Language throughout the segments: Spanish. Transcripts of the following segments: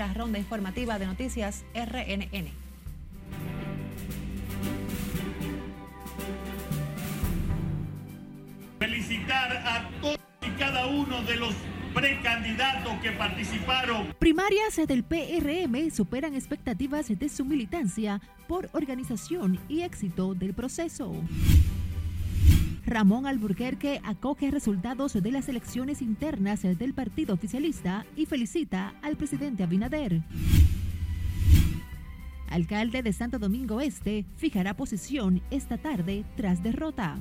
primera ronda informativa de noticias RNN. Felicitar a todos y cada uno de los precandidatos que participaron. Primarias del PRM superan expectativas de su militancia por organización y éxito del proceso. Ramón Alburquerque acoge resultados de las elecciones internas del partido oficialista y felicita al presidente Abinader. Alcalde de Santo Domingo Este fijará posición esta tarde tras derrota.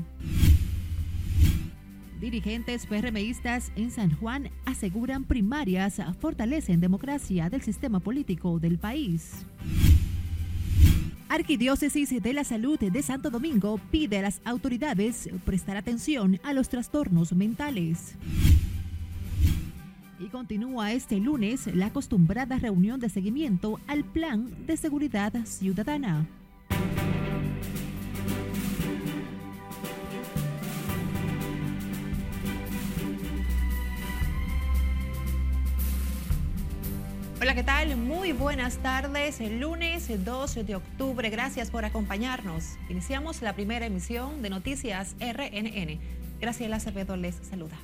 Dirigentes PRMistas en San Juan aseguran primarias fortalecen democracia del sistema político del país. Arquidiócesis de la Salud de Santo Domingo pide a las autoridades prestar atención a los trastornos mentales. Y continúa este lunes la acostumbrada reunión de seguimiento al Plan de Seguridad Ciudadana. Hola, ¿qué tal? Muy buenas tardes. El lunes 12 de octubre. Gracias por acompañarnos. Iniciamos la primera emisión de Noticias RNN. Graciela Acevedo les saluda.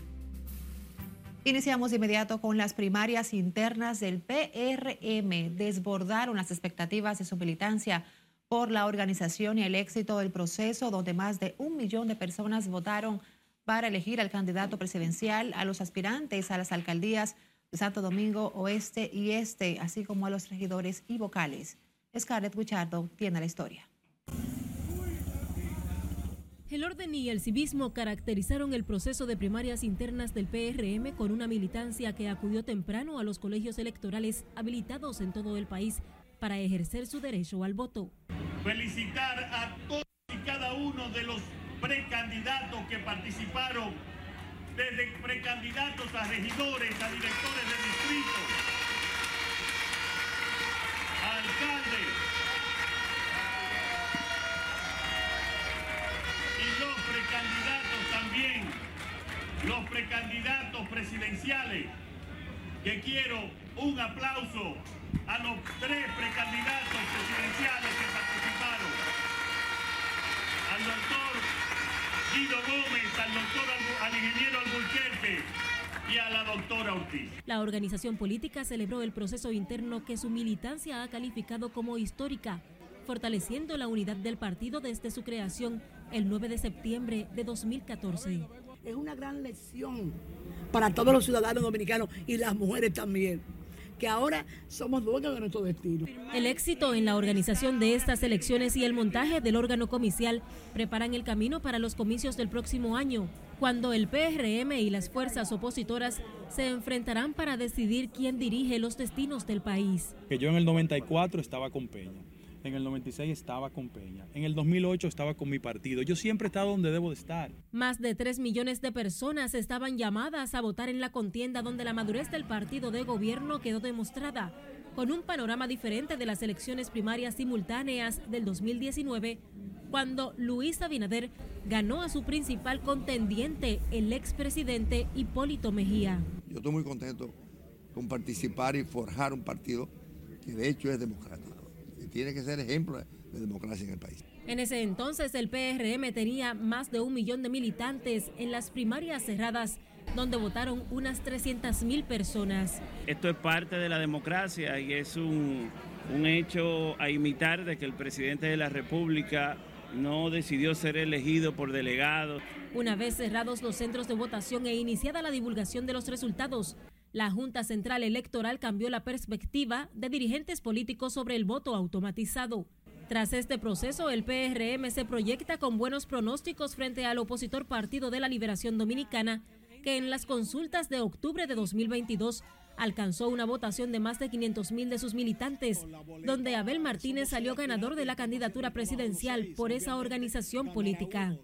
Iniciamos de inmediato con las primarias internas del PRM. Desbordaron las expectativas de su militancia por la organización y el éxito del proceso, donde más de un millón de personas votaron para elegir al candidato presidencial, a los aspirantes a las alcaldías Santo Domingo Oeste y Este, así como a los regidores y vocales. Scarlett Guichardo tiene la historia. El orden y el civismo caracterizaron el proceso de primarias internas del PRM con una militancia que acudió temprano a los colegios electorales habilitados en todo el país para ejercer su derecho al voto. Felicitar a todos y cada uno de los precandidatos que participaron desde precandidatos a regidores, a directores de distrito, a alcaldes y los precandidatos también, los precandidatos presidenciales, que quiero un aplauso a los tres precandidatos presidenciales que participaron, al doctor Guido Gómez, al doctor, al ingeniero Alburquerque y a la doctora Ortiz. La organización política celebró el proceso interno que su militancia ha calificado como histórica, fortaleciendo la unidad del partido desde su creación el 9 de septiembre de 2014. Es una gran lección para todos los ciudadanos dominicanos y las mujeres también que ahora somos dueños de nuestro destino. El éxito en la organización de estas elecciones y el montaje del órgano comicial preparan el camino para los comicios del próximo año, cuando el PRM y las fuerzas opositoras se enfrentarán para decidir quién dirige los destinos del país. Que yo en el 94 estaba con Peña en el 96 estaba con Peña. En el 2008 estaba con mi partido. Yo siempre he estado donde debo de estar. Más de 3 millones de personas estaban llamadas a votar en la contienda donde la madurez del partido de gobierno quedó demostrada, con un panorama diferente de las elecciones primarias simultáneas del 2019, cuando Luis Abinader ganó a su principal contendiente, el expresidente Hipólito Mejía. Yo estoy muy contento con participar y forjar un partido que de hecho es democrático tiene que ser ejemplo de democracia en el país. En ese entonces el PRM tenía más de un millón de militantes en las primarias cerradas donde votaron unas 300 mil personas. Esto es parte de la democracia y es un, un hecho a imitar de que el presidente de la República no decidió ser elegido por delegado. Una vez cerrados los centros de votación e iniciada la divulgación de los resultados, la Junta Central Electoral cambió la perspectiva de dirigentes políticos sobre el voto automatizado. Tras este proceso, el PRM se proyecta con buenos pronósticos frente al opositor Partido de la Liberación Dominicana, que en las consultas de octubre de 2022 alcanzó una votación de más de 500 mil de sus militantes, donde Abel Martínez salió ganador de la candidatura presidencial por esa organización política.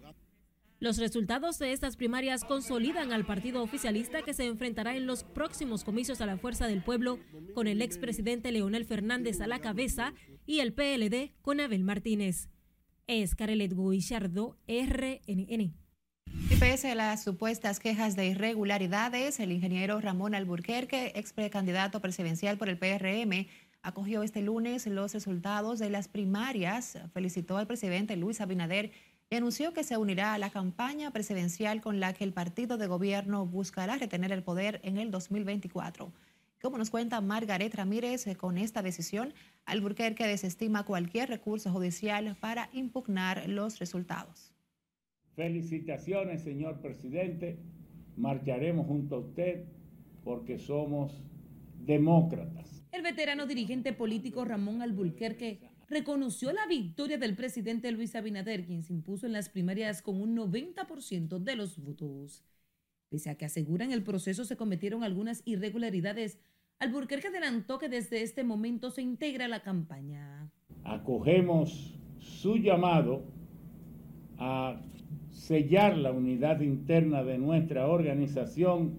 Los resultados de estas primarias consolidan al partido oficialista que se enfrentará en los próximos comicios a la fuerza del pueblo con el expresidente Leonel Fernández a la cabeza y el PLD con Abel Martínez. Es Carelet Guillardo, RNN. Pese a las supuestas quejas de irregularidades, el ingeniero Ramón Alburquerque, ex precandidato presidencial por el PRM, acogió este lunes los resultados de las primarias, felicitó al presidente Luis Abinader y anunció que se unirá a la campaña presidencial con la que el partido de gobierno buscará retener el poder en el 2024. Como nos cuenta Margaret Ramírez, con esta decisión, Alburquerque desestima cualquier recurso judicial para impugnar los resultados. Felicitaciones, señor presidente. Marcharemos junto a usted porque somos demócratas. El veterano dirigente político Ramón Alburquerque reconoció la victoria del presidente Luis Abinader, quien se impuso en las primarias con un 90% de los votos. Pese a que aseguran el proceso se cometieron algunas irregularidades, Alburquerque adelantó que desde este momento se integra la campaña. Acogemos su llamado a sellar la unidad interna de nuestra organización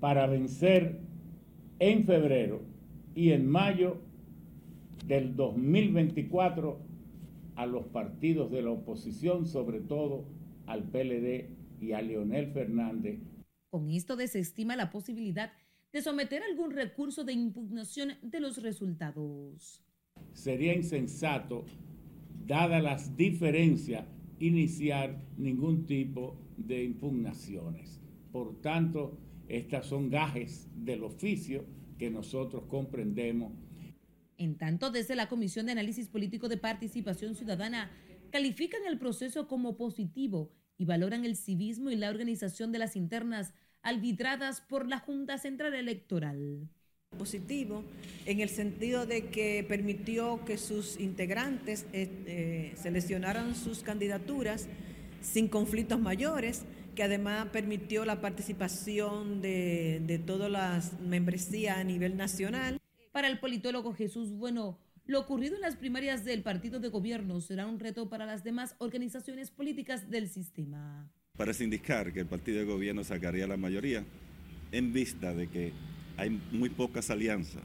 para vencer en febrero y en mayo del 2024 a los partidos de la oposición, sobre todo al PLD y a Leonel Fernández. Con esto desestima la posibilidad de someter algún recurso de impugnación de los resultados. Sería insensato, dadas las diferencias, iniciar ningún tipo de impugnaciones. Por tanto, estas son gajes del oficio que nosotros comprendemos. En tanto, desde la Comisión de Análisis Político de Participación Ciudadana, califican el proceso como positivo y valoran el civismo y la organización de las internas arbitradas por la Junta Central Electoral positivo en el sentido de que permitió que sus integrantes eh, eh, seleccionaran sus candidaturas sin conflictos mayores, que además permitió la participación de, de todas las membresías a nivel nacional. Para el politólogo Jesús Bueno, lo ocurrido en las primarias del partido de gobierno será un reto para las demás organizaciones políticas del sistema. Parece indicar que el partido de gobierno sacaría la mayoría en vista de que hay muy pocas alianzas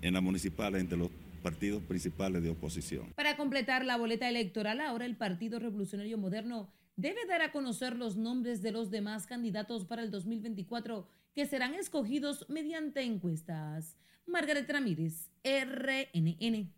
en las municipales entre los partidos principales de oposición. Para completar la boleta electoral, ahora el Partido Revolucionario Moderno debe dar a conocer los nombres de los demás candidatos para el 2024 que serán escogidos mediante encuestas. Margaret Ramírez, RNN.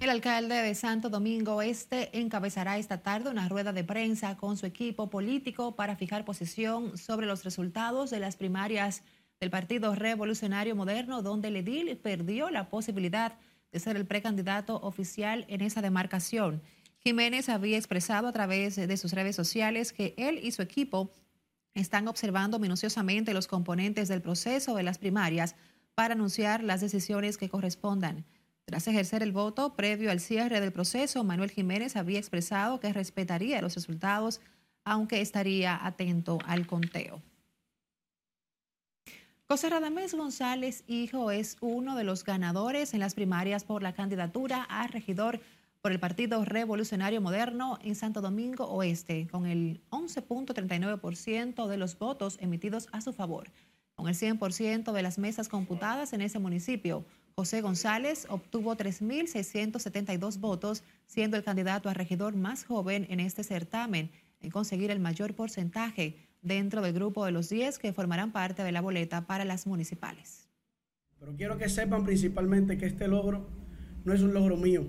El alcalde de Santo Domingo Este encabezará esta tarde una rueda de prensa con su equipo político para fijar posición sobre los resultados de las primarias del Partido Revolucionario Moderno, donde el edil perdió la posibilidad de ser el precandidato oficial en esa demarcación. Jiménez había expresado a través de sus redes sociales que él y su equipo están observando minuciosamente los componentes del proceso de las primarias para anunciar las decisiones que correspondan. Tras ejercer el voto previo al cierre del proceso, Manuel Jiménez había expresado que respetaría los resultados, aunque estaría atento al conteo. José Radamés González, hijo, es uno de los ganadores en las primarias por la candidatura a regidor por el Partido Revolucionario Moderno en Santo Domingo Oeste, con el 11.39% de los votos emitidos a su favor, con el 100% de las mesas computadas en ese municipio. José González obtuvo 3.672 votos, siendo el candidato a regidor más joven en este certamen en conseguir el mayor porcentaje dentro del grupo de los 10 que formarán parte de la boleta para las municipales. Pero quiero que sepan principalmente que este logro no es un logro mío,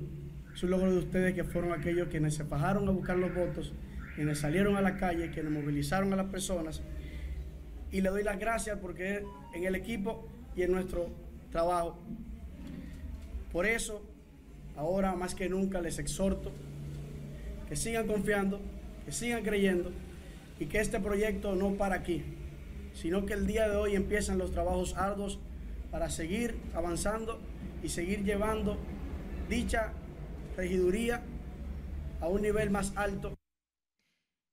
es un logro de ustedes que fueron aquellos quienes se bajaron a buscar los votos, quienes salieron a la calle, quienes movilizaron a las personas. Y le doy las gracias porque en el equipo y en nuestro trabajo por eso, ahora más que nunca les exhorto que sigan confiando, que sigan creyendo y que este proyecto no para aquí, sino que el día de hoy empiezan los trabajos arduos para seguir avanzando y seguir llevando dicha regiduría a un nivel más alto.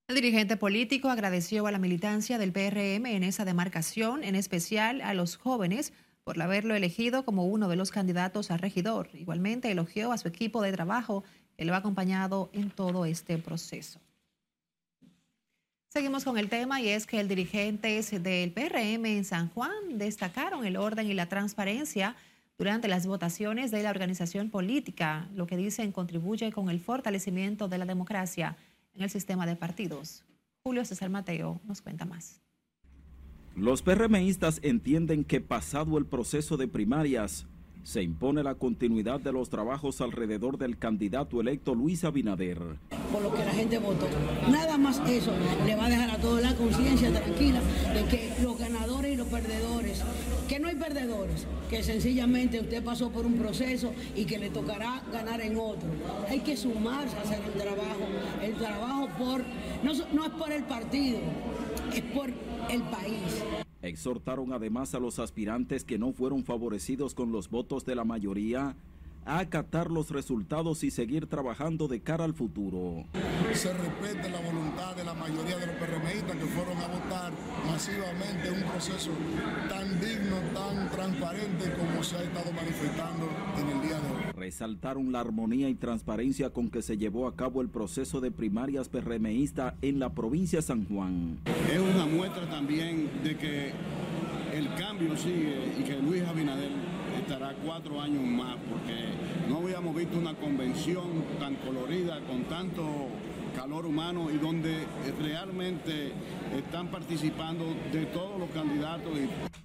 El dirigente político agradeció a la militancia del PRM en esa demarcación, en especial a los jóvenes por haberlo elegido como uno de los candidatos a regidor. Igualmente elogió a su equipo de trabajo que lo ha acompañado en todo este proceso. Seguimos con el tema y es que el dirigente del PRM en San Juan destacaron el orden y la transparencia durante las votaciones de la organización política, lo que dicen contribuye con el fortalecimiento de la democracia. en el sistema de partidos. Julio César Mateo nos cuenta más. Los PRMistas entienden que pasado el proceso de primarias, se impone la continuidad de los trabajos alrededor del candidato electo Luis Abinader. Por lo que la gente votó. Nada más eso le va a dejar a toda la conciencia tranquila de que los ganadores y los perdedores, que no hay perdedores, que sencillamente usted pasó por un proceso y que le tocará ganar en otro. Hay que sumarse a hacer el trabajo. El trabajo por no, no es por el partido, es por el país. Exhortaron además a los aspirantes que no fueron favorecidos con los votos de la mayoría a acatar los resultados y seguir trabajando de cara al futuro. Se respete la voluntad de la mayoría de los PRMistas que fueron a votar masivamente un proceso tan digno, tan transparente como se ha estado manifestando en el día de hoy. Resaltaron la armonía y transparencia con que se llevó a cabo el proceso de primarias PRMista en la provincia de San Juan. Es una muestra también de que el cambio sigue y que Luis Abinader estará cuatro años más porque no habíamos visto una convención tan colorida con tanto calor humano y donde realmente están participando de todos los candidatos.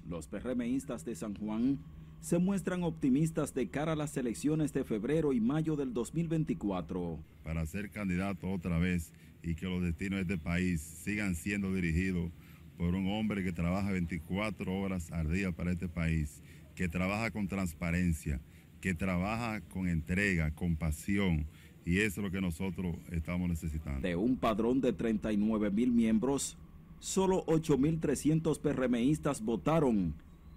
Los PRMistas de San Juan se muestran optimistas de cara a las elecciones de febrero y mayo del 2024. Para ser candidato otra vez y que los destinos de este país sigan siendo dirigidos por un hombre que trabaja 24 horas al día para este país que trabaja con transparencia, que trabaja con entrega, con pasión. Y eso es lo que nosotros estamos necesitando. De un padrón de 39 mil miembros, solo 8.300 PRMistas votaron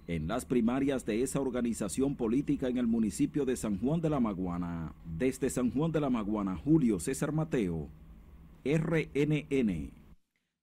en las primarias de esa organización política en el municipio de San Juan de la Maguana. Desde San Juan de la Maguana, Julio César Mateo, RNN.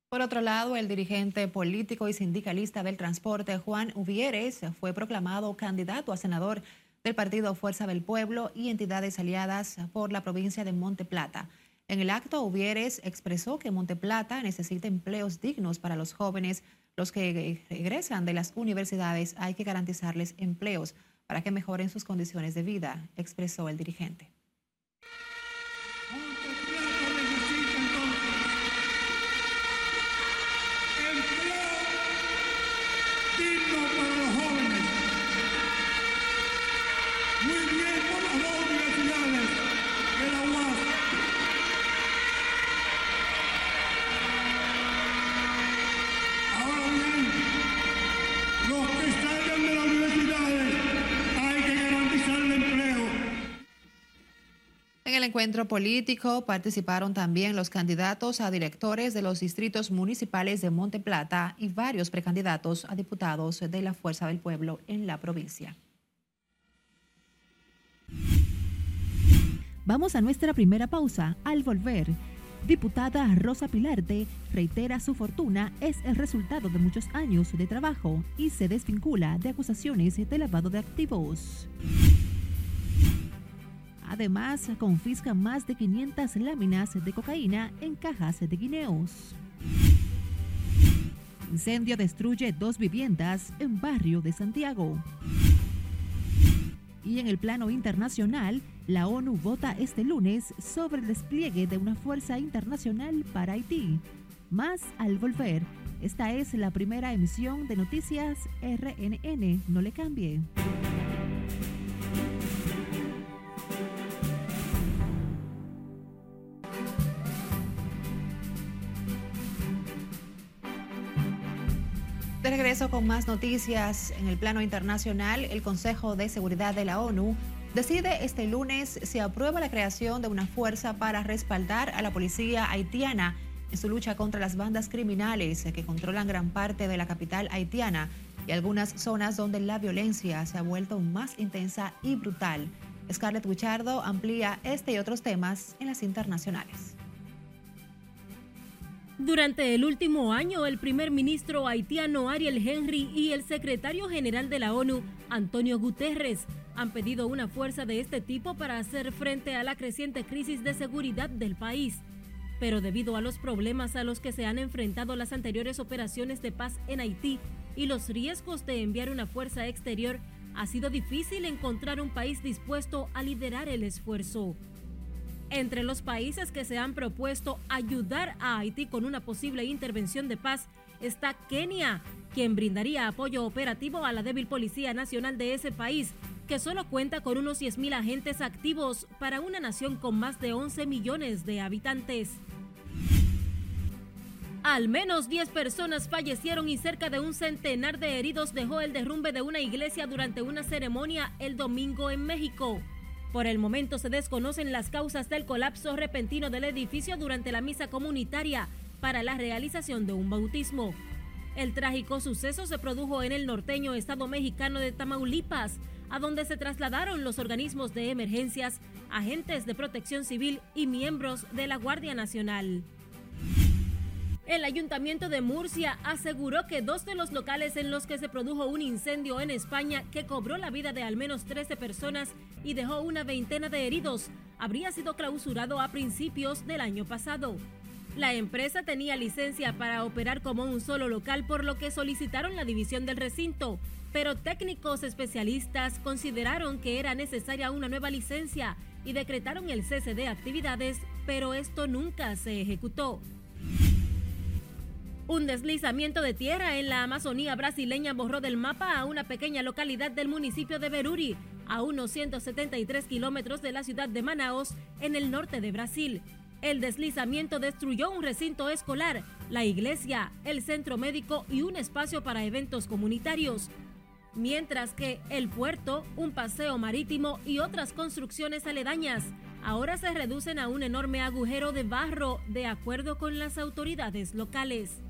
Por otro lado, el dirigente político y sindicalista del transporte, Juan Uvieres, fue proclamado candidato a senador del partido Fuerza del Pueblo y entidades aliadas por la provincia de Monte Plata. En el acto, Uvieres expresó que Monte Plata necesita empleos dignos para los jóvenes. Los que regresan de las universidades hay que garantizarles empleos para que mejoren sus condiciones de vida, expresó el dirigente. En el encuentro político participaron también los candidatos a directores de los distritos municipales de Monte Plata y varios precandidatos a diputados de la Fuerza del Pueblo en la provincia. Vamos a nuestra primera pausa. Al volver, diputada Rosa Pilarte reitera su fortuna es el resultado de muchos años de trabajo y se desvincula de acusaciones de lavado de activos. Además, confisca más de 500 láminas de cocaína en cajas de guineos. Incendio destruye dos viviendas en barrio de Santiago. Y en el plano internacional, la ONU vota este lunes sobre el despliegue de una fuerza internacional para Haití. Más al volver, esta es la primera emisión de Noticias RNN. No le cambie. Regreso con más noticias en el plano internacional, el Consejo de Seguridad de la ONU decide este lunes si aprueba la creación de una fuerza para respaldar a la policía haitiana en su lucha contra las bandas criminales que controlan gran parte de la capital haitiana y algunas zonas donde la violencia se ha vuelto más intensa y brutal. Scarlett Wichardo amplía este y otros temas en las internacionales. Durante el último año, el primer ministro haitiano Ariel Henry y el secretario general de la ONU, Antonio Guterres, han pedido una fuerza de este tipo para hacer frente a la creciente crisis de seguridad del país. Pero debido a los problemas a los que se han enfrentado las anteriores operaciones de paz en Haití y los riesgos de enviar una fuerza exterior, ha sido difícil encontrar un país dispuesto a liderar el esfuerzo. Entre los países que se han propuesto ayudar a Haití con una posible intervención de paz está Kenia, quien brindaría apoyo operativo a la débil Policía Nacional de ese país, que solo cuenta con unos 10.000 agentes activos para una nación con más de 11 millones de habitantes. Al menos 10 personas fallecieron y cerca de un centenar de heridos dejó el derrumbe de una iglesia durante una ceremonia el domingo en México. Por el momento se desconocen las causas del colapso repentino del edificio durante la misa comunitaria para la realización de un bautismo. El trágico suceso se produjo en el norteño estado mexicano de Tamaulipas, a donde se trasladaron los organismos de emergencias, agentes de protección civil y miembros de la Guardia Nacional. El ayuntamiento de Murcia aseguró que dos de los locales en los que se produjo un incendio en España que cobró la vida de al menos 13 personas y dejó una veintena de heridos habría sido clausurado a principios del año pasado. La empresa tenía licencia para operar como un solo local por lo que solicitaron la división del recinto, pero técnicos especialistas consideraron que era necesaria una nueva licencia y decretaron el cese de actividades, pero esto nunca se ejecutó. Un deslizamiento de tierra en la Amazonía brasileña borró del mapa a una pequeña localidad del municipio de Beruri, a unos 173 kilómetros de la ciudad de Manaos, en el norte de Brasil. El deslizamiento destruyó un recinto escolar, la iglesia, el centro médico y un espacio para eventos comunitarios. Mientras que el puerto, un paseo marítimo y otras construcciones aledañas ahora se reducen a un enorme agujero de barro de acuerdo con las autoridades locales.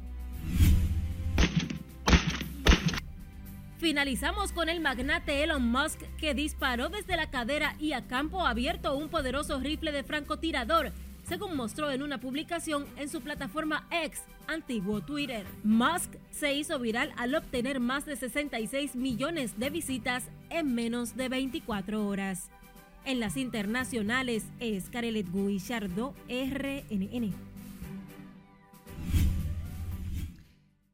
Finalizamos con el magnate Elon Musk que disparó desde la cadera y a campo abierto un poderoso rifle de francotirador, según mostró en una publicación en su plataforma X, antiguo Twitter. Musk se hizo viral al obtener más de 66 millones de visitas en menos de 24 horas. En las internacionales es Carelet Guillardo, RNN.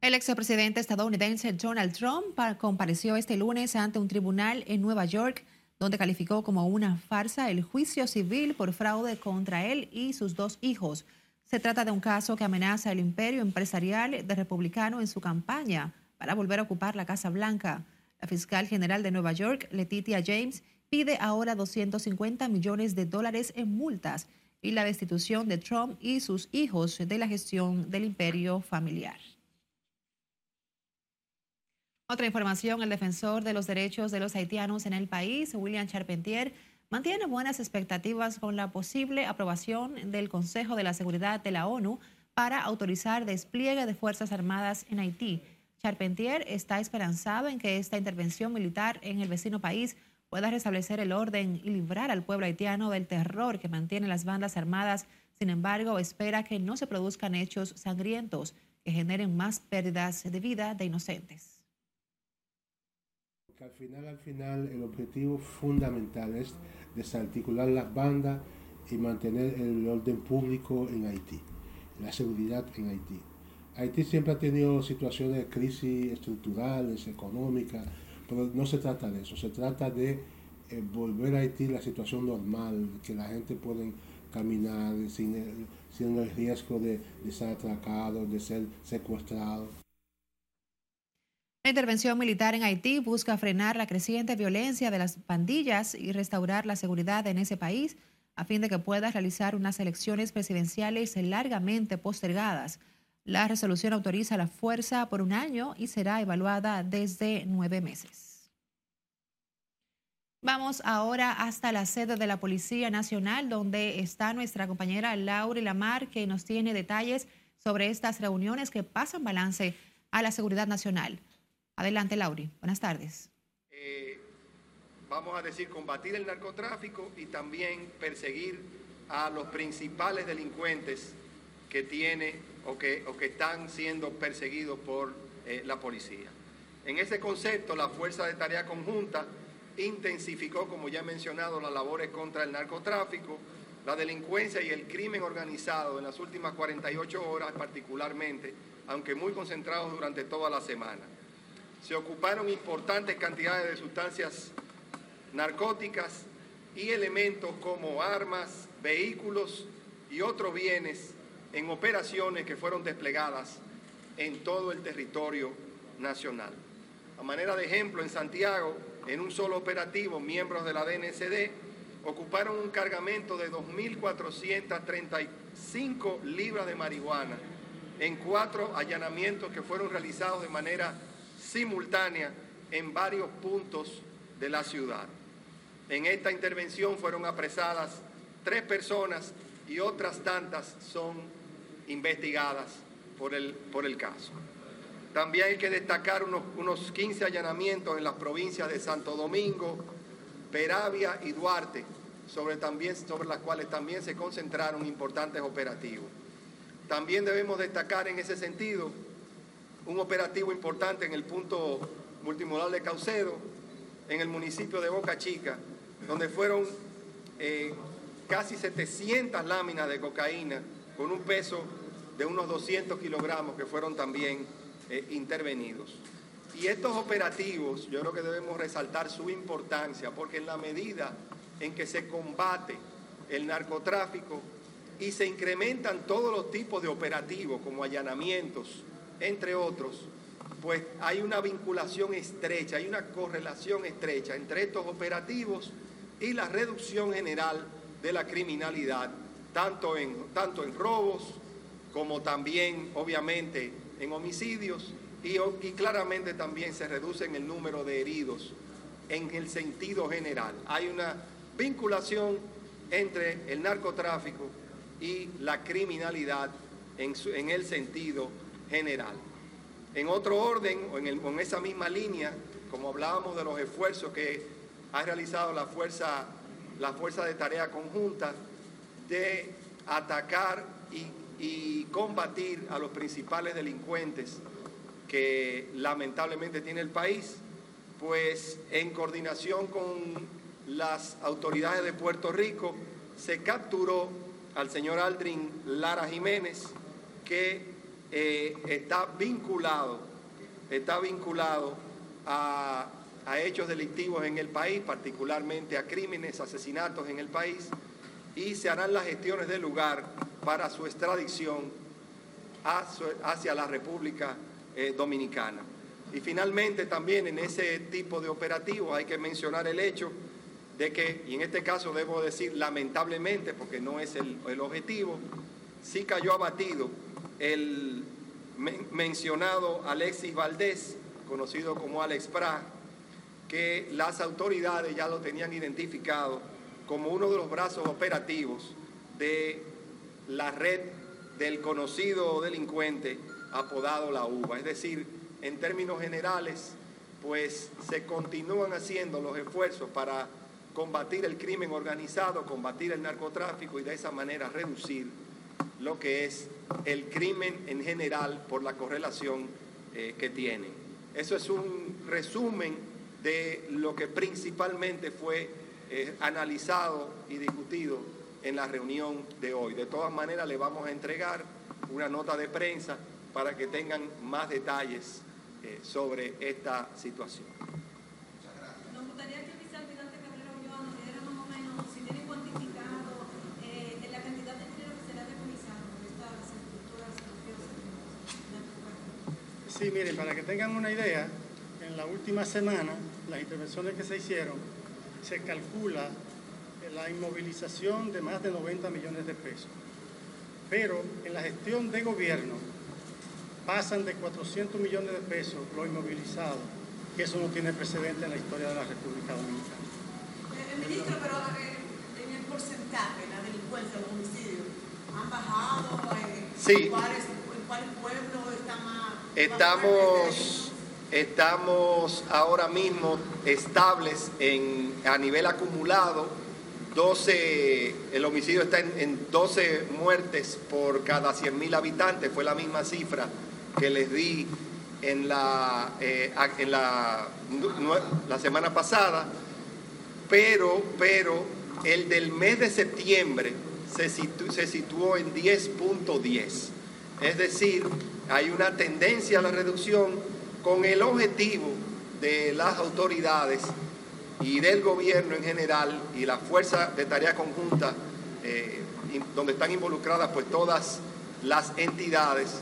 El expresidente estadounidense Donald Trump compareció este lunes ante un tribunal en Nueva York donde calificó como una farsa el juicio civil por fraude contra él y sus dos hijos. Se trata de un caso que amenaza el imperio empresarial de republicano en su campaña para volver a ocupar la Casa Blanca. La fiscal general de Nueva York, Letitia James, pide ahora 250 millones de dólares en multas y la destitución de Trump y sus hijos de la gestión del imperio familiar. Otra información, el defensor de los derechos de los haitianos en el país, William Charpentier, mantiene buenas expectativas con la posible aprobación del Consejo de la Seguridad de la ONU para autorizar despliegue de Fuerzas Armadas en Haití. Charpentier está esperanzado en que esta intervención militar en el vecino país pueda restablecer el orden y librar al pueblo haitiano del terror que mantienen las bandas armadas. Sin embargo, espera que no se produzcan hechos sangrientos que generen más pérdidas de vida de inocentes al final, al final, el objetivo fundamental es desarticular las bandas y mantener el orden público en Haití, la seguridad en Haití. Haití siempre ha tenido situaciones de crisis estructurales, económicas, pero no se trata de eso, se trata de eh, volver a Haití la situación normal, que la gente pueda caminar sin sin el riesgo de, de ser atracado, de ser secuestrado. La intervención militar en Haití busca frenar la creciente violencia de las pandillas y restaurar la seguridad en ese país a fin de que pueda realizar unas elecciones presidenciales largamente postergadas. La resolución autoriza la fuerza por un año y será evaluada desde nueve meses. Vamos ahora hasta la sede de la Policía Nacional, donde está nuestra compañera Laura Lamar, que nos tiene detalles sobre estas reuniones que pasan balance a la seguridad nacional. Adelante, Lauri. Buenas tardes. Eh, vamos a decir, combatir el narcotráfico y también perseguir a los principales delincuentes que tiene o que, están siendo perseguidos por eh, la policía. En ese concepto, la Fuerza de Tarea Conjunta intensificó, como ya he mencionado, las labores contra el narcotráfico, la delincuencia y el crimen organizado en las últimas 48 horas particularmente, aunque muy concentrados durante toda la semana se ocuparon importantes cantidades de sustancias narcóticas y elementos como armas, vehículos y otros bienes en operaciones que fueron desplegadas en todo el territorio nacional. A manera de ejemplo, en Santiago, en un solo operativo, miembros de la DNCD ocuparon un cargamento de 2.435 libras de marihuana en cuatro allanamientos que fueron realizados de manera simultánea en varios puntos de la ciudad. En esta intervención fueron apresadas tres personas y otras tantas son investigadas por el, por el caso. También hay que destacar unos, unos 15 allanamientos en las provincias de Santo Domingo, Peravia y Duarte, sobre, también, sobre las cuales también se concentraron importantes operativos. También debemos destacar en ese sentido un operativo importante en el punto multimodal de Caucedo, en el municipio de Boca Chica, donde fueron eh, casi 700 láminas de cocaína con un peso de unos 200 kilogramos que fueron también eh, intervenidos. Y estos operativos yo creo que debemos resaltar su importancia porque en la medida en que se combate el narcotráfico y se incrementan todos los tipos de operativos como allanamientos, entre otros, pues hay una vinculación estrecha, hay una correlación estrecha entre estos operativos y la reducción general de la criminalidad, tanto en, tanto en robos como también, obviamente, en homicidios y, claramente también se reduce en el número de heridos en el sentido general. Hay una vinculación entre el narcotráfico y la criminalidad en, en el sentido general. En otro orden, o en, el, en esa misma línea, como hablábamos de los esfuerzos que ha realizado la fuerza, la fuerza de tarea conjunta de atacar y, y combatir a los principales delincuentes que lamentablemente tiene el país, pues en coordinación con las autoridades de Puerto Rico se capturó al señor Aldrin Lara Jiménez, que eh, está vinculado, está vinculado a, a hechos delictivos en el país, particularmente a crímenes, asesinatos en el país, y se harán las gestiones del lugar para su extradición hacia la República eh, Dominicana. Y finalmente también en ese tipo de operativos hay que mencionar el hecho de que, y en este caso debo decir lamentablemente, porque no es el, el objetivo, sí cayó abatido el mencionado Alexis Valdés, conocido como Alex Pra, que las autoridades ya lo tenían identificado como uno de los brazos operativos de la red del conocido delincuente apodado La Uva. Es decir, en términos generales, pues se continúan haciendo los esfuerzos para combatir el crimen organizado, combatir el narcotráfico y de esa manera reducir lo que es el crimen en general por la correlación eh, que tiene. Eso es un resumen de lo que principalmente fue eh, analizado y discutido en la reunión de hoy. De todas maneras, le vamos a entregar una nota de prensa para que tengan más detalles eh, sobre esta situación. Sí, miren, para que tengan una idea, en la última semana, las intervenciones que se hicieron, se calcula la inmovilización de más de 90 millones de pesos. Pero en la gestión de gobierno pasan de 400 millones de pesos lo inmovilizado, que eso no tiene precedente en la historia de la República Dominicana. Eh, ministro, pero eh, en el porcentaje, la delincuencia, los homicidios, ¿han bajado? Eh, sí. ¿En cuáles, en cuáles pueblos está más...? Estamos, estamos ahora mismo estables en, a nivel acumulado. 12, el homicidio está en, en 12 muertes por cada 100.000 habitantes, fue la misma cifra que les di en la, eh, en la, la semana pasada, pero, pero el del mes de septiembre se, situ, se situó en 10.10. Es decir, hay una tendencia a la reducción con el objetivo de las autoridades y del gobierno en general y la fuerza de tarea conjunta eh, donde están involucradas pues todas las entidades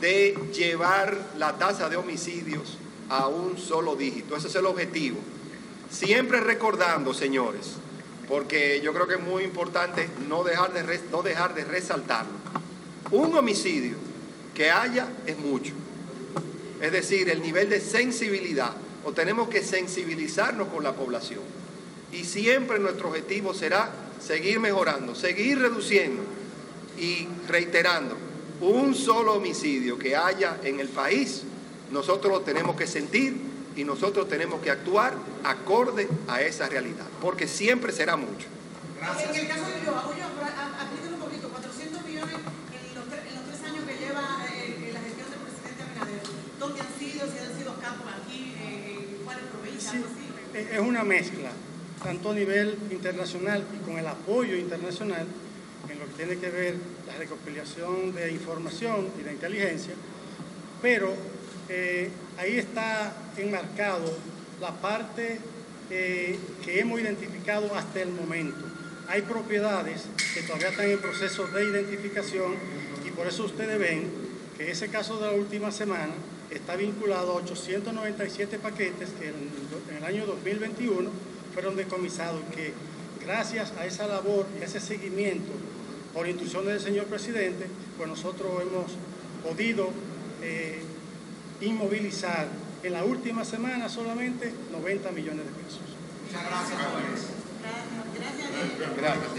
de llevar la tasa de homicidios a un solo dígito. Ese es el objetivo. Siempre recordando, señores, porque yo creo que es muy importante no dejar de, no dejar de resaltarlo. Un homicidio que haya es mucho. Es decir, el nivel de sensibilidad, o tenemos que sensibilizarnos con la población. Y siempre nuestro objetivo será seguir mejorando, seguir reduciendo y reiterando, un solo homicidio que haya en el país, nosotros lo tenemos que sentir y nosotros tenemos que actuar acorde a esa realidad, porque siempre será mucho. Gracias. Provincias, Es una mezcla, tanto a nivel internacional y con el apoyo internacional, en lo que tiene que ver la recopilación de información y de inteligencia, pero eh, ahí está enmarcado la parte eh, que hemos identificado hasta el momento. Hay propiedades que todavía están en proceso de identificación y por eso ustedes ven que ese caso de la última semana está vinculado a 897 paquetes que en el año 2021 fueron decomisados que gracias a esa labor y a ese seguimiento por instrucciones del señor presidente, pues nosotros hemos podido eh, inmovilizar en la última semana solamente 90 millones de pesos. Muchas gracias. Gracias.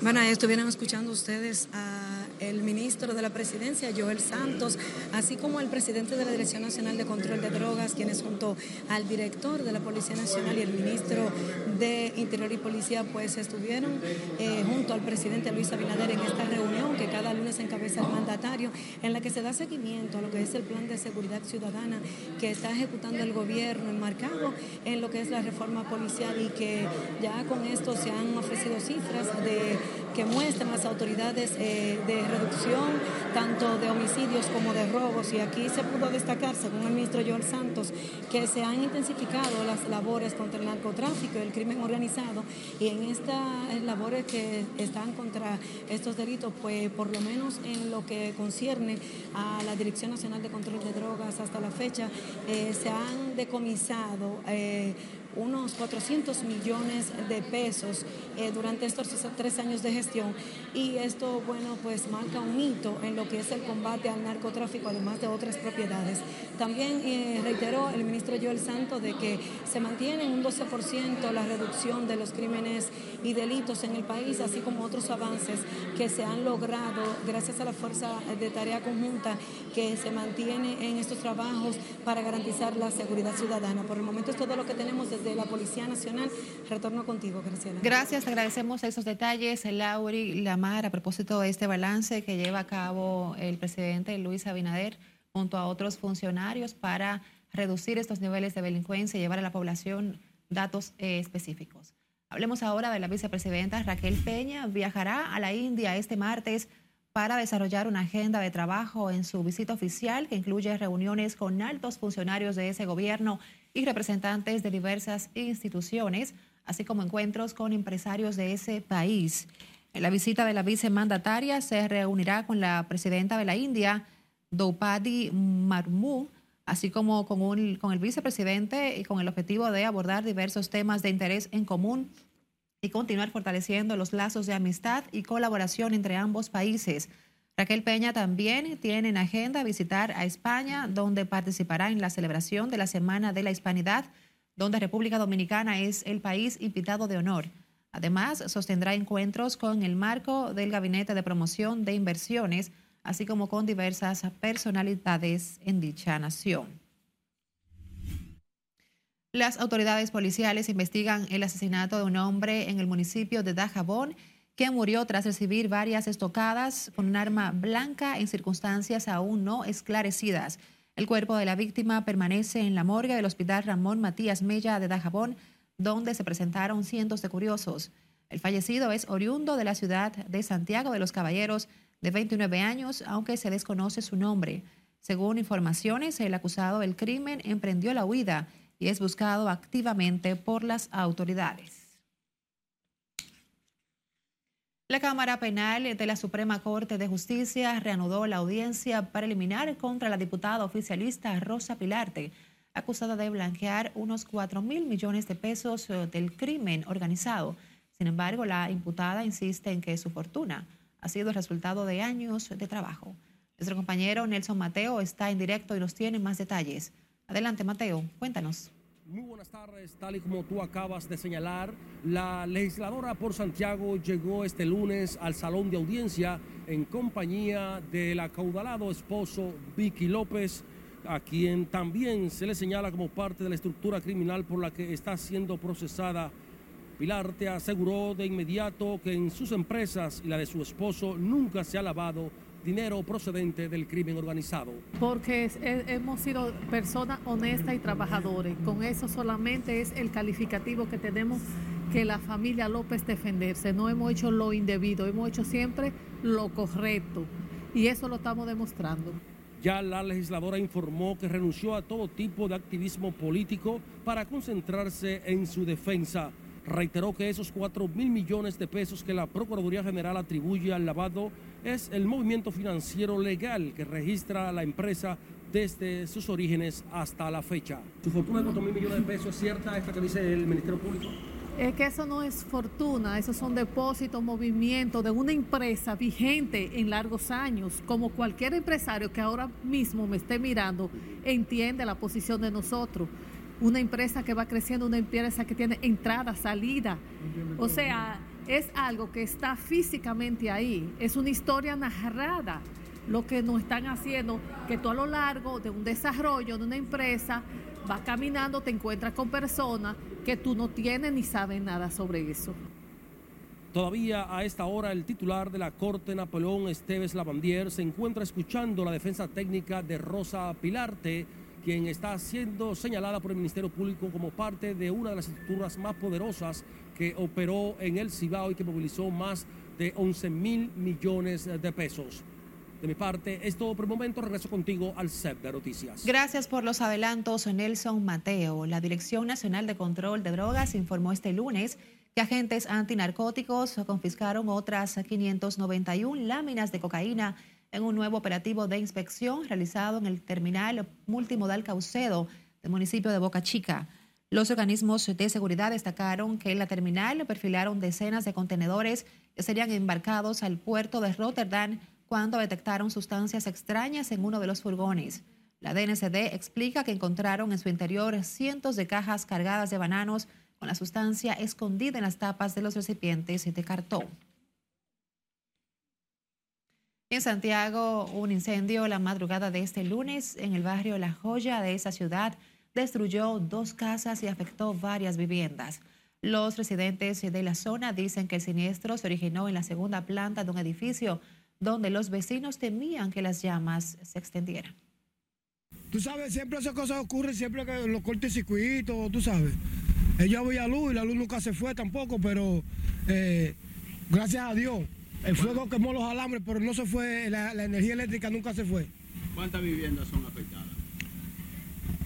Bueno, estuvieron escuchando ustedes a el ministro de la Presidencia, Joel Santos, así como el presidente de la Dirección Nacional de Control de Drogas, quienes junto al director de la Policía Nacional y el ministro de Interior y Policía, pues estuvieron eh, junto al presidente Luis Abinader en esta reunión que cada lunes encabeza el mandatario, en la que se da seguimiento a lo que es el plan de seguridad ciudadana que está ejecutando el gobierno enmarcado en lo que es la reforma policial y que ya con esto se han ofrecido cifras que muestran las autoridades eh, de reducción tanto de homicidios como de robos. Y aquí se pudo destacar, según el ministro Joel Santos, que se han intensificado las labores contra el narcotráfico y el crimen organizado. Y en estas labores que están contra estos delitos, pues por lo menos en lo que concierne a la Dirección Nacional de Control de Drogas hasta la fecha, eh, se han decomisado eh, unos 400 millones de pesos eh, durante estos tres años de gestión y esto, bueno, pues marca un hito en lo que es el combate al narcotráfico, además de otras propiedades. También eh, reiteró el ministro Joel Santo de que se mantiene en un 12% la reducción de los crímenes y delitos en el país, así como otros avances que se han logrado gracias a la fuerza de tarea conjunta que se mantiene en estos trabajos para garantizar la seguridad ciudadana. Por el momento es todo lo que tenemos desde la Policía Nacional. Retorno contigo, Graciela. Gracias, agradecemos esos detalles, Lauri Lamar, a propósito de este balance que lleva a cabo el presidente Luis Abinader junto a otros funcionarios para reducir estos niveles de delincuencia y llevar a la población datos eh, específicos. Hablemos ahora de la vicepresidenta Raquel Peña. Viajará a la India este martes para desarrollar una agenda de trabajo en su visita oficial que incluye reuniones con altos funcionarios de ese gobierno y representantes de diversas instituciones, así como encuentros con empresarios de ese país. En la visita de la vicemandataria se reunirá con la presidenta de la India, Doupadi Marmu, así como con, con el vicepresidente y con el objetivo de abordar diversos temas de interés en común y continuar fortaleciendo los lazos de amistad y colaboración entre ambos países. Raquel Peña también tiene en agenda visitar a España, donde participará en la celebración de la Semana de la Hispanidad, donde República Dominicana es el país invitado de honor. Además, sostendrá encuentros con el marco del Gabinete de Promoción de Inversiones, así como con diversas personalidades en dicha nación. Las autoridades policiales investigan el asesinato de un hombre en el municipio de Dajabón que murió tras recibir varias estocadas con un arma blanca en circunstancias aún no esclarecidas. El cuerpo de la víctima permanece en la morgue del Hospital Ramón Matías Mella de Dajabón, donde se presentaron cientos de curiosos. El fallecido es oriundo de la ciudad de Santiago de los Caballeros, de 29 años, aunque se desconoce su nombre. Según informaciones, el acusado del crimen emprendió la huida y es buscado activamente por las autoridades. La Cámara Penal de la Suprema Corte de Justicia reanudó la audiencia para eliminar contra la diputada oficialista Rosa Pilarte, acusada de blanquear unos 4 mil millones de pesos eh, del crimen organizado. Sin embargo, la imputada insiste en que su fortuna ha sido el resultado de años de trabajo. Nuestro compañero Nelson Mateo está en directo y nos tiene más detalles. Adelante, Mateo, cuéntanos. Muy buenas tardes, tal y como tú acabas de señalar, la legisladora por Santiago llegó este lunes al salón de audiencia en compañía del acaudalado esposo Vicky López, a quien también se le señala como parte de la estructura criminal por la que está siendo procesada. Pilar te aseguró de inmediato que en sus empresas y la de su esposo nunca se ha lavado dinero procedente del crimen organizado. Porque hemos sido personas honestas y trabajadores. Con eso solamente es el calificativo que tenemos que la familia López defenderse. No hemos hecho lo indebido, hemos hecho siempre lo correcto. Y eso lo estamos demostrando. Ya la legisladora informó que renunció a todo tipo de activismo político para concentrarse en su defensa reiteró que esos 4 mil millones de pesos que la Procuraduría General atribuye al lavado es el movimiento financiero legal que registra la empresa desde sus orígenes hasta la fecha. ¿Su fortuna de 4 mil millones de pesos es cierta, esta que dice el Ministerio Público? Es que eso no es fortuna, esos son depósitos, movimientos de una empresa vigente en largos años. Como cualquier empresario que ahora mismo me esté mirando, entiende la posición de nosotros una empresa que va creciendo, una empresa que tiene entrada, salida. O sea, es algo que está físicamente ahí, es una historia narrada. Lo que nos están haciendo, que tú a lo largo de un desarrollo de una empresa vas caminando, te encuentras con personas que tú no tienes ni sabes nada sobre eso. Todavía a esta hora el titular de la Corte Napoleón Esteves Lavandier se encuentra escuchando la defensa técnica de Rosa Pilarte quien está siendo señalada por el Ministerio Público como parte de una de las estructuras más poderosas que operó en el Cibao y que movilizó más de 11 mil millones de pesos. De mi parte, es todo por el momento. Regreso contigo al set de noticias. Gracias por los adelantos, Nelson Mateo. La Dirección Nacional de Control de Drogas informó este lunes que agentes antinarcóticos confiscaron otras 591 láminas de cocaína en un nuevo operativo de inspección realizado en el terminal multimodal Caucedo del municipio de Boca Chica. Los organismos de seguridad destacaron que en la terminal perfilaron decenas de contenedores que serían embarcados al puerto de Rotterdam cuando detectaron sustancias extrañas en uno de los furgones. La DNCD explica que encontraron en su interior cientos de cajas cargadas de bananos con la sustancia escondida en las tapas de los recipientes de cartón. En Santiago, un incendio la madrugada de este lunes en el barrio La Joya de esa ciudad destruyó dos casas y afectó varias viviendas. Los residentes de la zona dicen que el siniestro se originó en la segunda planta de un edificio donde los vecinos temían que las llamas se extendieran. Tú sabes, siempre esas cosas ocurren, siempre que los cortes circuitos, tú sabes. Ella veía luz y la luz nunca se fue tampoco, pero eh, gracias a Dios el fuego quemó los alambres, pero no se fue, la, energía eléctrica nunca se fue. ¿Cuántas viviendas son afectadas?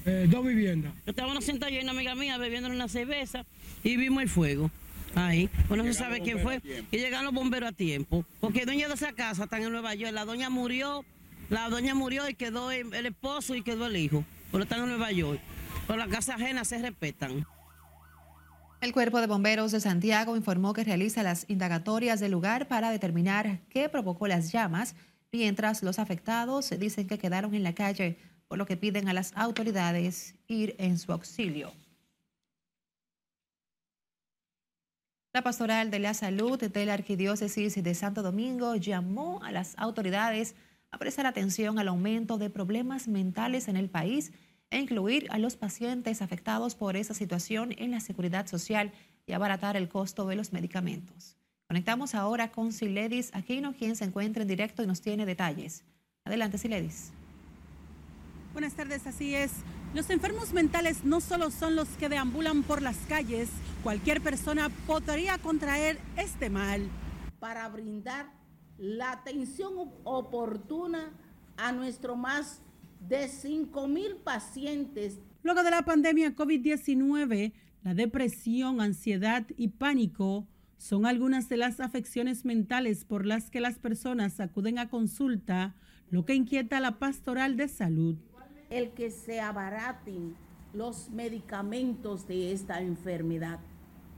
Eh, dos viviendas. Estábamos sentados yo y una amiga mía bebiendo una cerveza y vimos el fuego. Ahí, pues no se sabe quién fue. Y llegaron los bomberos a tiempo. Porque dueña de esa casa está en Nueva York. La doña murió, la doña murió y quedó el, esposo y quedó el hijo. Pero están en Nueva York. Pero las casas ajenas se respetan. El Cuerpo de Bomberos de Santiago informó que realiza las indagatorias del lugar para determinar qué provocó las llamas, mientras los afectados dicen que quedaron en la calle, por lo que piden a las autoridades ir en su auxilio. La Pastoral de la Salud de la Arquidiócesis de Santo Domingo llamó a las autoridades a prestar atención al aumento de problemas mentales en el país e incluir a los pacientes afectados por esa situación en la seguridad social y abaratar el costo de los medicamentos. Conectamos ahora con Siledis Aquino, quien se encuentra en directo y nos tiene detalles. Adelante, Siledis. Buenas tardes, así es. Los enfermos mentales no solo son los que deambulan por las calles, cualquier persona podría contraer este mal. Para brindar la atención oportuna a nuestro más de 5 mil pacientes Luego de la pandemia COVID-19, la depresión, ansiedad y pánico son algunas de las afecciones mentales por las que las personas acuden a consulta, lo que inquieta a la pastoral de salud. El que se abaraten los medicamentos de esta enfermedad,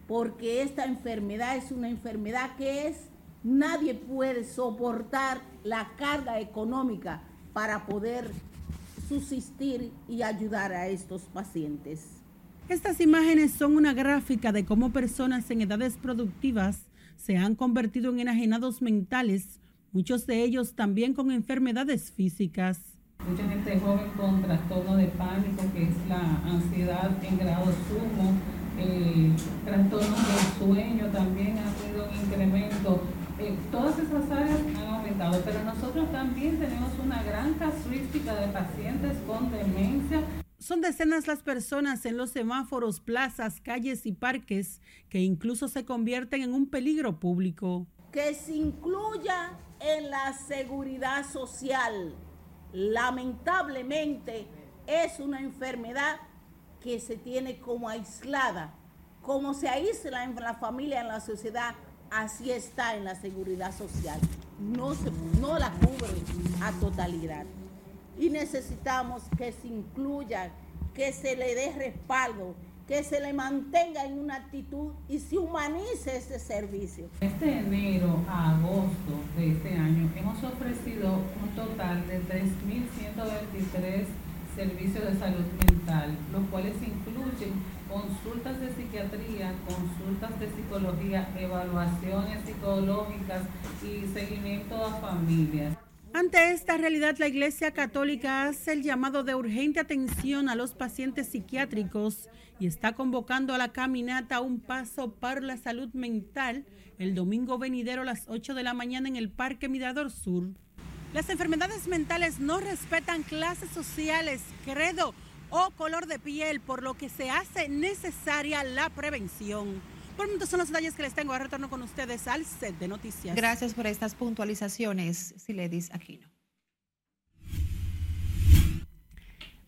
porque esta enfermedad es una enfermedad que es, nadie puede soportar la carga económica para poder subsistir y ayudar a estos pacientes. Estas imágenes son una gráfica de cómo personas en edades productivas se han convertido en enajenados mentales, muchos de ellos también con enfermedades físicas. Mucha gente joven con trastorno de pánico, que es la ansiedad en grado sumo, eh, trastornos del sueño también ha tenido un incremento. Eh, todas esas áreas han aumentado, pero nosotros también tenemos una gran casuística de pacientes con demencia. Son decenas las personas en los semáforos, plazas, calles y parques que incluso se convierten en un peligro público. Que se incluya en la seguridad social. Lamentablemente es una enfermedad que se tiene como aislada. Como se aísla en la familia, en la sociedad, así está en la seguridad social. No, se, no la cubre a totalidad. Y necesitamos que se incluya, que se le dé respaldo, que se le mantenga en una actitud y se humanice este servicio. Este enero a agosto de este año hemos ofrecido un total de 3.123 servicios de salud mental, los cuales incluyen consultas de psiquiatría, consultas de psicología, evaluaciones psicológicas y seguimiento a familias. Ante esta realidad, la Iglesia Católica hace el llamado de urgente atención a los pacientes psiquiátricos y está convocando a la caminata Un Paso para la Salud Mental el domingo venidero a las 8 de la mañana en el Parque Mirador Sur. Las enfermedades mentales no respetan clases sociales, credo o color de piel, por lo que se hace necesaria la prevención. Por momentos son los detalles que les tengo. Ahora retorno con ustedes al set de noticias. Gracias por estas puntualizaciones, Siledis Aquino.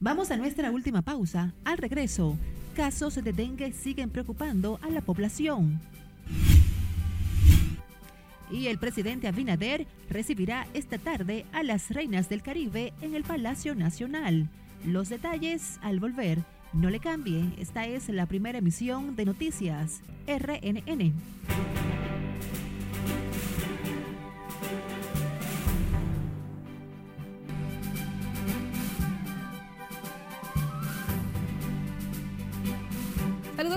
Vamos a nuestra última pausa. Al regreso, casos de dengue siguen preocupando a la población. Y el presidente Abinader recibirá esta tarde a las reinas del Caribe en el Palacio Nacional. Los detalles al volver. No le cambie, esta es la primera emisión de Noticias RNN.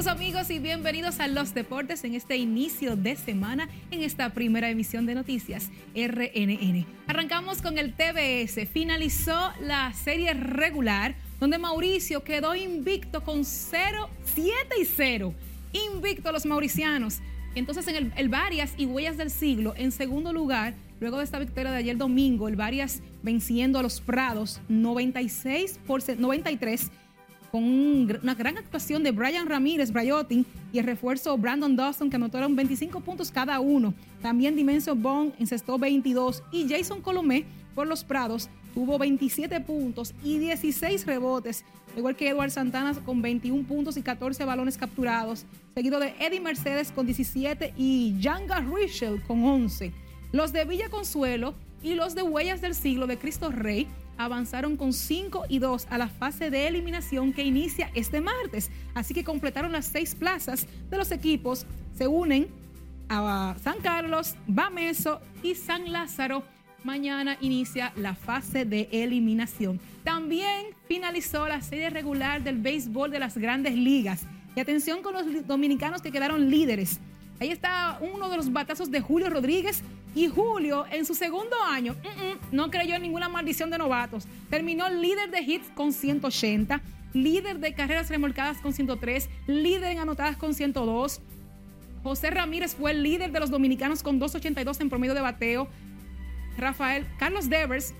Amigos y bienvenidos a los deportes en este inicio de semana en esta primera emisión de noticias RNN. Arrancamos con el TBS. Finalizó la serie regular donde Mauricio quedó invicto con 0, 7 y 0. Invicto a los mauricianos. Entonces en el, el, Varias y Huellas del Siglo, en segundo lugar, luego de esta victoria de ayer domingo, el Varias venciendo a los Prados 96 por 93 con un, una gran actuación de Brian Ramírez, Brayotin y el refuerzo Brandon Dawson que anotaron 25 puntos cada uno. También Dimension Bond encestó 22 y Jason Colomé por los Prados tuvo 27 puntos y 16 rebotes, igual que Eduard Santana con 21 puntos y 14 balones capturados, seguido de Eddie Mercedes con 17 y Yanga Richel con 11. Los de Villa Consuelo y los de Huellas del Siglo de Cristo Rey avanzaron con 5 y 2 a la fase de eliminación que inicia este martes. Así que completaron las seis plazas de los equipos. Se unen a San Carlos, Bameso y San Lázaro mañana inicia la fase de eliminación. También finalizó la serie regular del béisbol de las grandes ligas. Y atención con los dominicanos que quedaron líderes. Ahí está uno de los batazos de Julio Rodríguez. Y Julio, en su segundo año, no creyó en ninguna maldición de novatos. Terminó líder de hits con 180, líder de carreras remolcadas con 103, líder en anotadas con 102. José Ramírez fue el líder de los dominicanos con 282 en promedio de bateo. Rafael, Carlos Devers,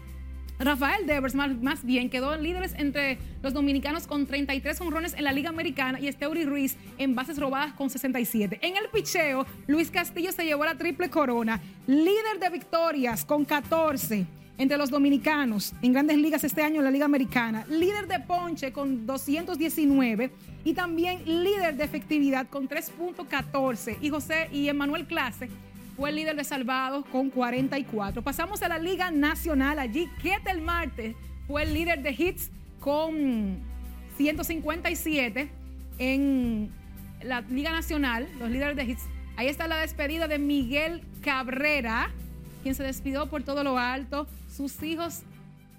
Rafael Devers más, más, bien quedó líderes entre los dominicanos con 33 honrones en la Liga Americana y Esteuri Ruiz en bases robadas con 67. En el picheo, Luis Castillo se llevó la triple corona, líder de victorias con 14. entre los dominicanos en grandes ligas este año en la Liga Americana. Líder de ponche con 219 y también líder de efectividad con 3.14. Y José y Emanuel Clase fue el líder de salvados con 44. Pasamos a la Liga Nacional. Allí Ketel Marte fue el líder de hits con 157 en la Liga Nacional, los líderes de hits. Ahí está la despedida de Miguel Cabrera, quien se despidió por todo lo alto. Sus hijos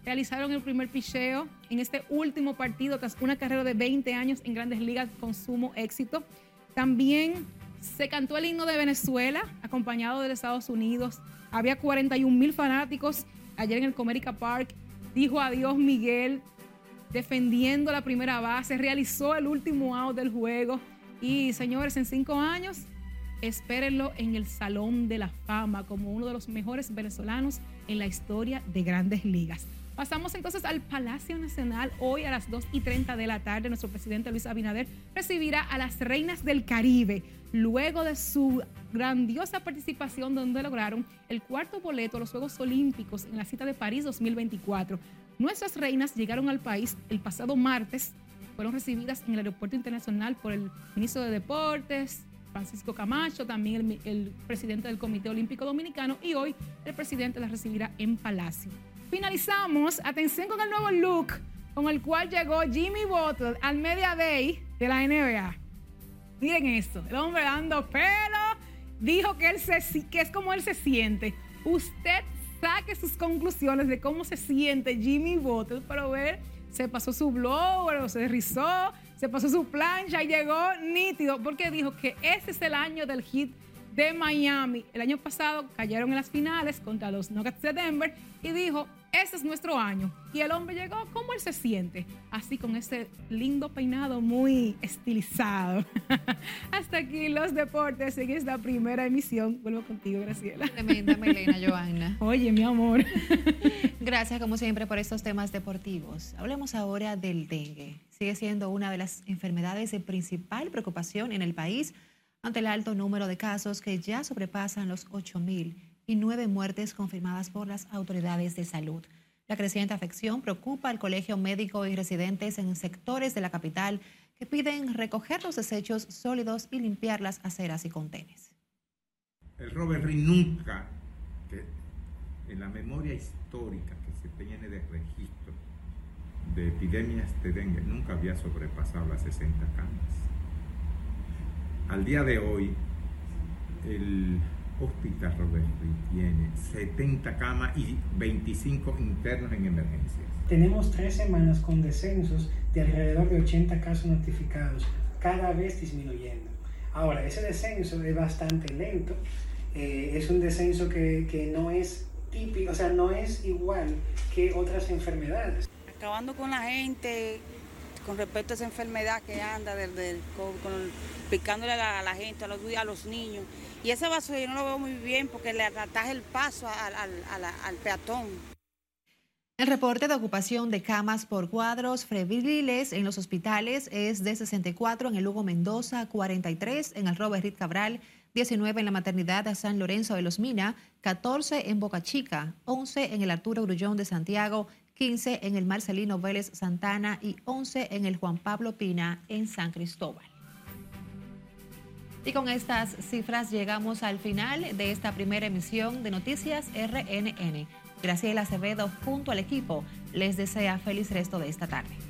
realizaron el primer picheo en este último partido tras una carrera de 20 años en grandes ligas con sumo éxito. También se cantó el himno de Venezuela, acompañado de Estados Unidos. Había 41 mil fanáticos ayer en el Comerica Park. Dijo adiós Miguel, defendiendo la primera base. Realizó el último out del juego. Y señores, en cinco años, espérenlo en el Salón de la Fama como uno de los mejores venezolanos en la historia de grandes ligas. Pasamos entonces al Palacio Nacional. Hoy a las 2 y 30 de la tarde, nuestro presidente Luis Abinader recibirá a las reinas del Caribe luego de su grandiosa participación donde lograron el cuarto boleto a los Juegos Olímpicos en la cita de París 2024. Nuestras reinas llegaron al país el pasado martes, fueron recibidas en el Aeropuerto Internacional por el ministro de Deportes, Francisco Camacho, también el, el, presidente del Comité Olímpico Dominicano y hoy el presidente las recibirá en Palacio. Finalizamos, atención con el nuevo look con el cual llegó Jimmy Butler al Media Day de la NBA. Miren esto, el hombre dando pelo, dijo que, él se, que es como él se siente. Usted saque sus conclusiones de cómo se siente Jimmy Butler para ver, se pasó su blower se rizó, se pasó su plancha y llegó nítido porque dijo que ese es el año del hit de Miami. El año pasado cayeron en las finales contra los Nuggets de Denver y dijo, ese es nuestro año. Y el hombre llegó, ¿cómo él se siente? Así con ese lindo peinado muy estilizado. Hasta aquí los deportes en esta primera emisión. Vuelvo contigo, Graciela. Tremenda Melena, Joana. Oye, mi amor. Gracias, como siempre, por estos temas deportivos. Hablemos ahora del dengue. Sigue siendo una de las enfermedades de principal preocupación en el país ante el alto número de casos que ya sobrepasan los 8.000 y nueve muertes confirmadas por las autoridades de salud. La creciente afección preocupa al Colegio Médico y residentes en sectores de la capital que piden recoger los desechos sólidos y limpiar las aceras y contenes. El Robert Reed nunca, que en la memoria histórica que se tiene de registro de epidemias de dengue, nunca había sobrepasado las 60 camas. Al día de hoy, el Hospital Robert Reed tiene 70 camas y 25 internos en emergencias. Tenemos tres semanas con descensos de alrededor de 80 casos notificados, cada vez disminuyendo. Ahora, ese descenso es bastante lento, eh, es un descenso que, que no es típico, o sea, no es igual que otras enfermedades. Acabando con la gente, con respecto a esa enfermedad que anda picándole a la, gente, a los, niños. Y esa basura yo no lo veo muy bien porque le ataja el paso al peatón. El reporte de ocupación de camas por cuadros febriles en los hospitales es de 64 en el Hugo Mendoza, 43 en el Robert Reed Cabral, 19 en la maternidad de San Lorenzo de los Mina, 14 en Boca Chica, 11 en el Arturo Grullón de Santiago, 15 en el Marcelino Vélez Santana y 11 en el Juan Pablo Pina en San Cristóbal. Y con estas cifras llegamos al final de esta primera emisión de Noticias RNN. Graciela Acevedo junto al equipo les desea feliz resto de esta tarde.